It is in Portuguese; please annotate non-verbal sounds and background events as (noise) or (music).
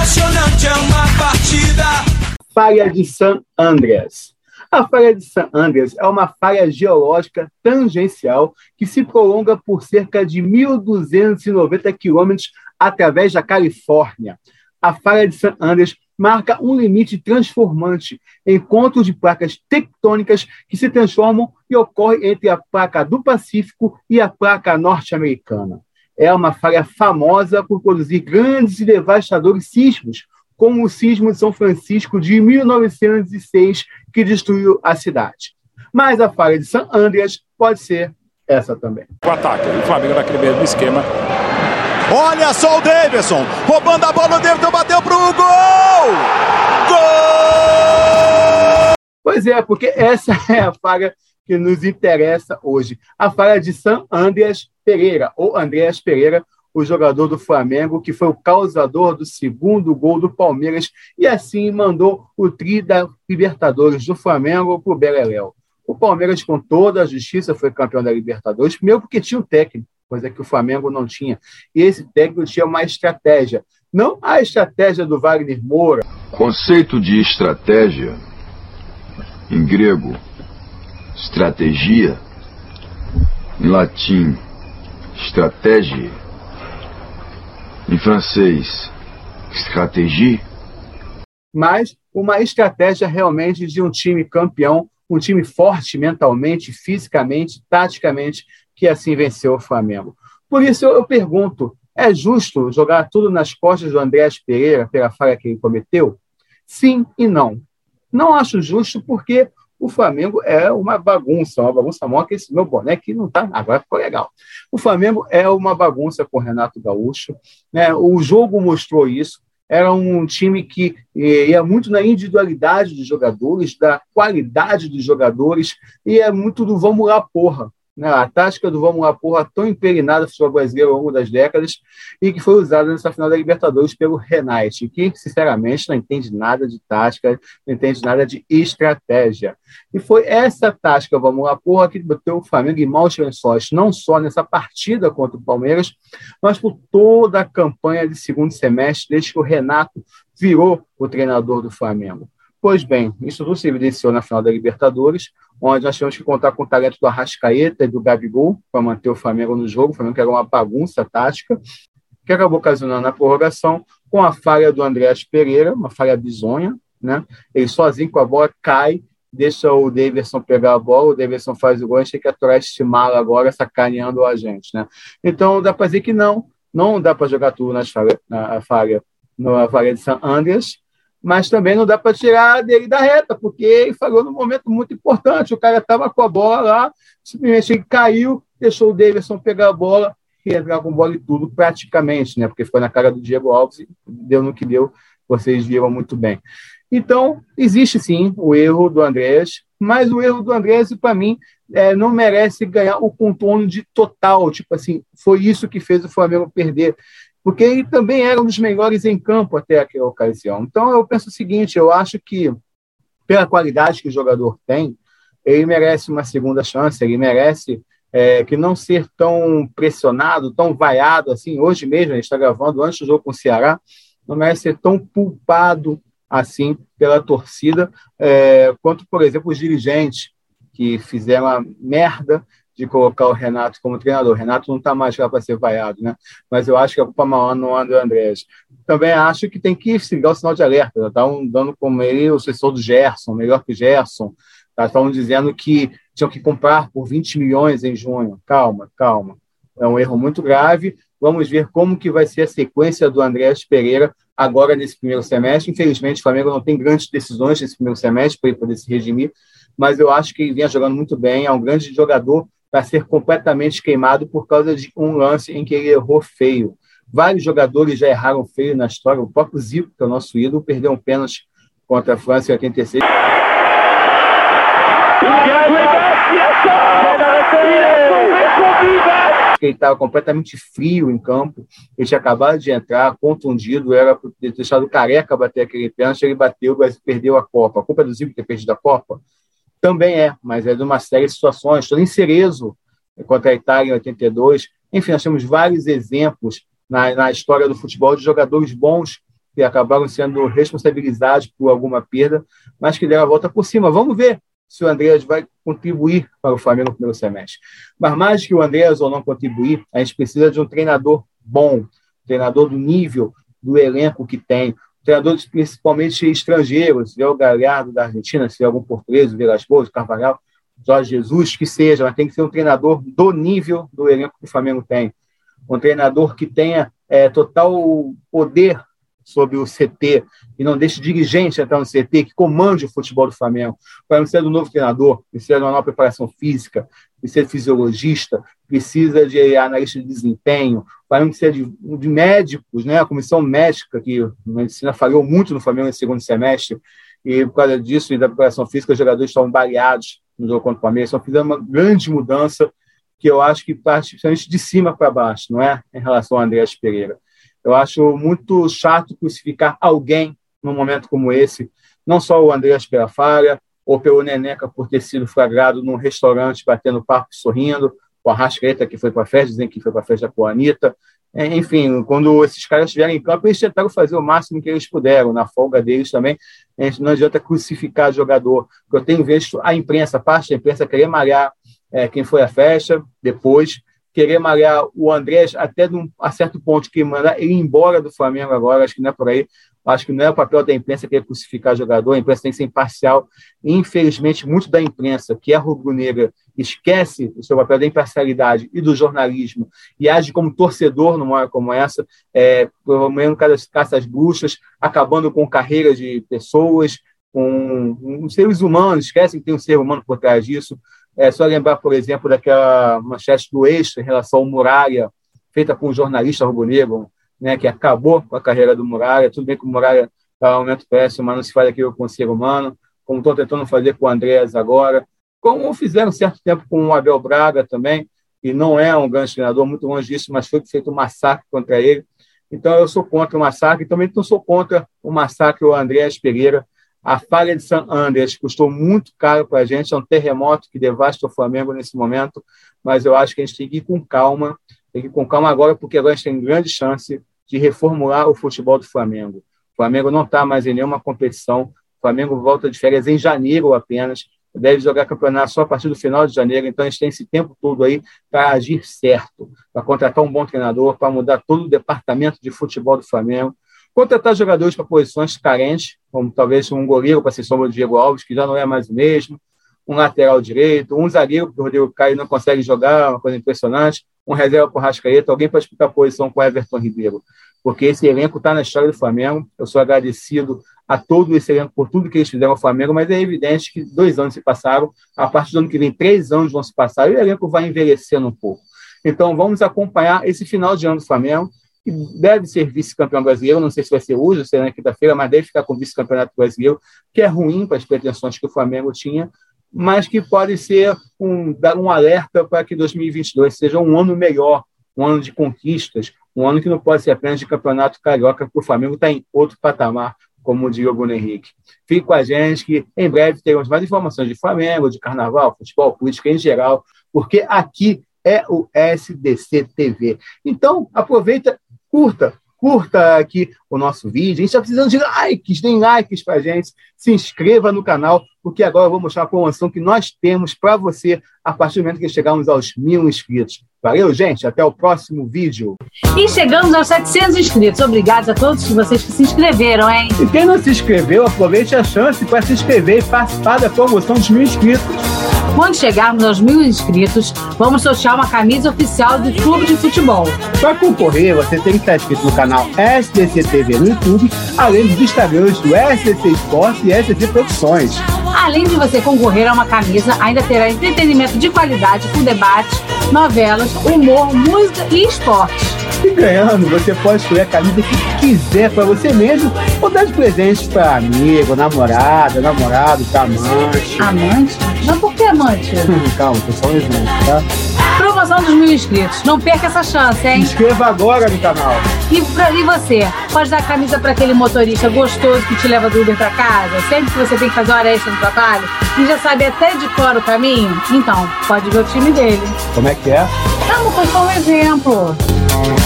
emocionante é uma partida. Falha de San Andreas. A falha de San Andreas é uma falha geológica tangencial que se prolonga por cerca de 1.290 quilômetros através da Califórnia. A falha de San Andreas marca um limite transformante, encontro de placas tectônicas que se transformam e ocorre entre a placa do Pacífico e a placa norte-americana. É uma falha famosa por produzir grandes e devastadores sismos, como o sismo de São Francisco de 1906, que destruiu a cidade. Mas a falha de San Andreas pode ser essa também. O ataque, o Flamengo naquele mesmo esquema. Olha só o Davidson, roubando a bola, o Davidson bateu pro gol! Gol! Pois é, porque essa (laughs) é a falha que nos interessa hoje. A falha de San Andreas Pereira, ou Andreas Pereira, o jogador do Flamengo, que foi o causador do segundo gol do Palmeiras e assim mandou o tri da Libertadores do Flamengo para o Beleléu. O Palmeiras, com toda a justiça, foi campeão da Libertadores, primeiro porque tinha um técnico, coisa que o Flamengo não tinha. E esse técnico tinha uma estratégia, não a estratégia do Wagner Moura. Conceito de estratégia, em grego, estratégia, em latim, estratégia em francês, stratégie. Mas uma estratégia realmente de um time campeão, um time forte mentalmente, fisicamente, taticamente, que assim venceu o Flamengo. Por isso eu pergunto: é justo jogar tudo nas costas do Andrés Pereira pela falha que ele cometeu? Sim e não. Não acho justo porque o Flamengo é uma bagunça, uma bagunça maior que esse meu boné que não está. Agora ficou legal. O Flamengo é uma bagunça com o Renato Gaúcho. Né? O jogo mostrou isso. Era um time que eh, ia muito na individualidade dos jogadores, da qualidade dos jogadores, e é muito do vamos lá, porra né, a tática do vamos lá, porra, tão imperinada no futebol brasileiro ao longo das décadas e que foi usada nessa final da Libertadores pelo Renate, que, sinceramente, não entende nada de tática, não entende nada de estratégia. E foi essa tática, vamos lá, porra, que bateu o Flamengo em maus lençóis, não só nessa partida contra o Palmeiras, mas por toda a campanha de segundo semestre, desde que o Renato virou o treinador do Flamengo. Pois bem, isso tudo se evidenciou na final da Libertadores, onde nós tivemos que contar com o talento do Arrascaeta e do Gabigol para manter o Flamengo no jogo. O Flamengo que era uma bagunça tática, que acabou ocasionando a prorrogação com a falha do Andréas Pereira, uma falha bizonha. Né? Ele sozinho com a bola cai, deixa o Davidson pegar a bola, o Davidson faz o gol, a gente tem que aturar esse mal agora, sacaneando a gente. Né? Então, dá para dizer que não, não dá para jogar tudo nas falha, na falha, na falha de San Andreas, mas também não dá para tirar dele da reta, porque ele falou num momento muito importante. O cara estava com a bola lá, simplesmente ele caiu, deixou o Davidson pegar a bola e entrar com bola e tudo, praticamente, né? porque foi na cara do Diego Alves e deu no que deu, vocês viram muito bem. Então, existe sim o erro do Andrés, mas o erro do Andrés, para mim, é, não merece ganhar o contorno de total. Tipo assim, foi isso que fez o Flamengo perder porque ele também era um dos melhores em campo até aquela ocasião. Então, eu penso o seguinte: eu acho que, pela qualidade que o jogador tem, ele merece uma segunda chance, ele merece é, que não ser tão pressionado, tão vaiado assim. Hoje mesmo, a gente está gravando antes do jogo com o Ceará, não merece ser tão culpado assim pela torcida, é, quanto, por exemplo, os dirigentes que fizeram a merda de colocar o Renato como treinador. O Renato não está mais lá para ser vaiado, né? Mas eu acho que a culpa maior não é do Andrés. Também acho que tem que ligar o sinal de alerta. Estão tá dando como ele o sucessor do Gerson, melhor que Gerson. Estavam tá? dizendo que tinham que comprar por 20 milhões em junho. Calma, calma. É um erro muito grave. Vamos ver como que vai ser a sequência do Andrés Pereira agora nesse primeiro semestre. Infelizmente, o Flamengo não tem grandes decisões nesse primeiro semestre para ele poder se redimir, mas eu acho que ele vinha jogando muito bem, é um grande jogador para ser completamente queimado por causa de um lance em que ele errou feio. Vários jogadores já erraram feio na história. O próprio Zico, que é o nosso ídolo, perdeu um pênalti contra a França em 86. Ele estava completamente frio em campo, ele tinha acabado de entrar, contundido, era deixado careca bater aquele pênalti, ele bateu, mas perdeu a Copa. A culpa é do Zico ter perdido a Copa? Também é, mas é de uma série de situações. Estou em Cerezo, contra a Itália em 82. Enfim, nós temos vários exemplos na, na história do futebol de jogadores bons que acabaram sendo responsabilizados por alguma perda, mas que deram a volta por cima. Vamos ver se o Andreas vai contribuir para o Flamengo no primeiro semestre. Mas mais que o Andreas ou não contribuir, a gente precisa de um treinador bom, treinador do nível do elenco que tem, treinadores principalmente estrangeiros, se tiver o Galhardo da Argentina, se tiver algum português, o Vilas Boas, o Carvalhal, Jorge Jesus, que seja, mas tem que ser um treinador do nível do elenco que o Flamengo tem. Um treinador que tenha é, total poder sobre o CT e não deixe dirigente entrar no CT, que comande o futebol do Flamengo. Para ser do novo treinador, precisa de uma nova preparação física, precisa de fisiologista, precisa de analista de desempenho, para precisa de, de médicos, né? a comissão médica, que a medicina falhou muito no Flamengo no segundo semestre, e por causa disso e da preparação física, os jogadores estavam baleados no jogo contra o Palmeiras, então fizeram uma grande mudança que eu acho que parte principalmente de cima para baixo, não é? Em relação ao Andrés Pereira. Eu acho muito chato crucificar alguém num momento como esse, não só o Andrés pela falha, ou pelo Neneca por ter sido flagrado num restaurante batendo papo sorrindo, o Arrascaeta que foi para a festa, dizem que foi para a festa com a Anitta. É, enfim, quando esses caras estiverem em campo, eles tentaram fazer o máximo que eles puderam, na folga deles também. Não adianta crucificar jogador. Eu tenho visto a imprensa, a parte da imprensa, querer malhar é, quem foi à festa, depois, querer malhar o Andrés até num, a certo ponto, que mandar ele embora do Flamengo agora, acho que não é por aí. Acho que não é o papel da imprensa querer crucificar jogador, a imprensa tem que ser imparcial. Infelizmente, muito da imprensa, que é rubro-negra, esquece o seu papel da imparcialidade e do jornalismo e age como torcedor numa hora como essa, é, promovendo caças bruxas, acabando com carreiras de pessoas, com, com seres humanos, esquecem que tem um ser humano por trás disso. É só lembrar, por exemplo, daquela manchete do Extra em relação ao Muralha, feita por um jornalista rubro-negro, né, que acabou com a carreira do Muralha. Tudo bem que o Muralha está um momento péssimo, mas não se faz aquilo com o ser humano, como estão tentando fazer com o Andréas agora, como fizeram certo tempo com o Abel Braga também, e não é um grande treinador, muito longe disso, mas foi feito um massacre contra ele. Então, eu sou contra o massacre, também não sou contra o massacre ao Andréas Pereira, a falha de San Andreas custou muito caro para a gente, é um terremoto que devasta o Flamengo nesse momento, mas eu acho que a gente tem que ir com calma, tem que ir com calma agora, porque agora a gente tem grande chance de reformular o futebol do Flamengo. O Flamengo não está mais em nenhuma competição, o Flamengo volta de férias em janeiro apenas, deve jogar campeonato só a partir do final de janeiro, então a gente tem esse tempo todo aí para agir certo, para contratar um bom treinador, para mudar todo o departamento de futebol do Flamengo, Contratar jogadores para posições carentes, como talvez um goleiro para ser sombra do Diego Alves, que já não é mais o mesmo, um lateral direito, um zagueiro, porque o Rodrigo Caio não consegue jogar, uma coisa impressionante, um reserva para o Rascaeta, alguém para disputar posição com Everton Ribeiro. Porque esse elenco está na história do Flamengo. Eu sou agradecido a todo esse elenco por tudo que eles fizeram ao Flamengo, mas é evidente que dois anos se passaram, a partir do ano que vem, três anos vão se passar, e o elenco vai envelhecendo um pouco. Então, vamos acompanhar esse final de ano do Flamengo que deve ser vice-campeão brasileiro, não sei se vai ser hoje, será na quinta-feira, mas deve ficar com vice-campeonato brasileiro, que é ruim para as pretensões que o Flamengo tinha, mas que pode ser um, dar um alerta para que 2022 seja um ano melhor, um ano de conquistas, um ano que não pode ser apenas de campeonato carioca, porque o Flamengo está em outro patamar, como o Diogo Henrique. Fique com a gente que em breve teremos mais informações de Flamengo, de carnaval, futebol, política em geral, porque aqui é o SDC TV. Então, aproveita curta, curta aqui o nosso vídeo. A gente está precisando de likes, deem likes para a gente. Se inscreva no canal, porque agora eu vou mostrar a promoção que nós temos para você a partir do momento que chegarmos aos mil inscritos. Valeu, gente. Até o próximo vídeo. E chegamos aos 700 inscritos. Obrigados a todos vocês que se inscreveram, hein? E quem não se inscreveu, aproveite a chance para se inscrever e participar da promoção dos mil inscritos. Quando chegarmos aos mil inscritos, vamos sortear uma camisa oficial do Clube de Futebol. Para concorrer, você tem que estar inscrito no canal SDC TV no YouTube, além dos Instagrams do SDC Esporte e SDC Produções. Além de você concorrer a uma camisa, ainda terá entretenimento de qualidade com debate, novelas, humor, música e esportes. E ganhando, você pode escolher a camisa que quiser para você mesmo ou dar de presente para amigo, namorada, namorado, para amante. Amante? Mas por que amante? (laughs) Calma, foi só um exemplo, tá? Promoção dos mil inscritos. Não perca essa chance, hein? Inscreva agora no canal. E, pra, e você? Pode dar a camisa para aquele motorista gostoso que te leva do Uber para casa? Sempre que você tem que fazer hora extra no trabalho e já sabe até de cor o caminho? Então, pode ver o time dele. Como é que é? Vamos, foi só um exemplo.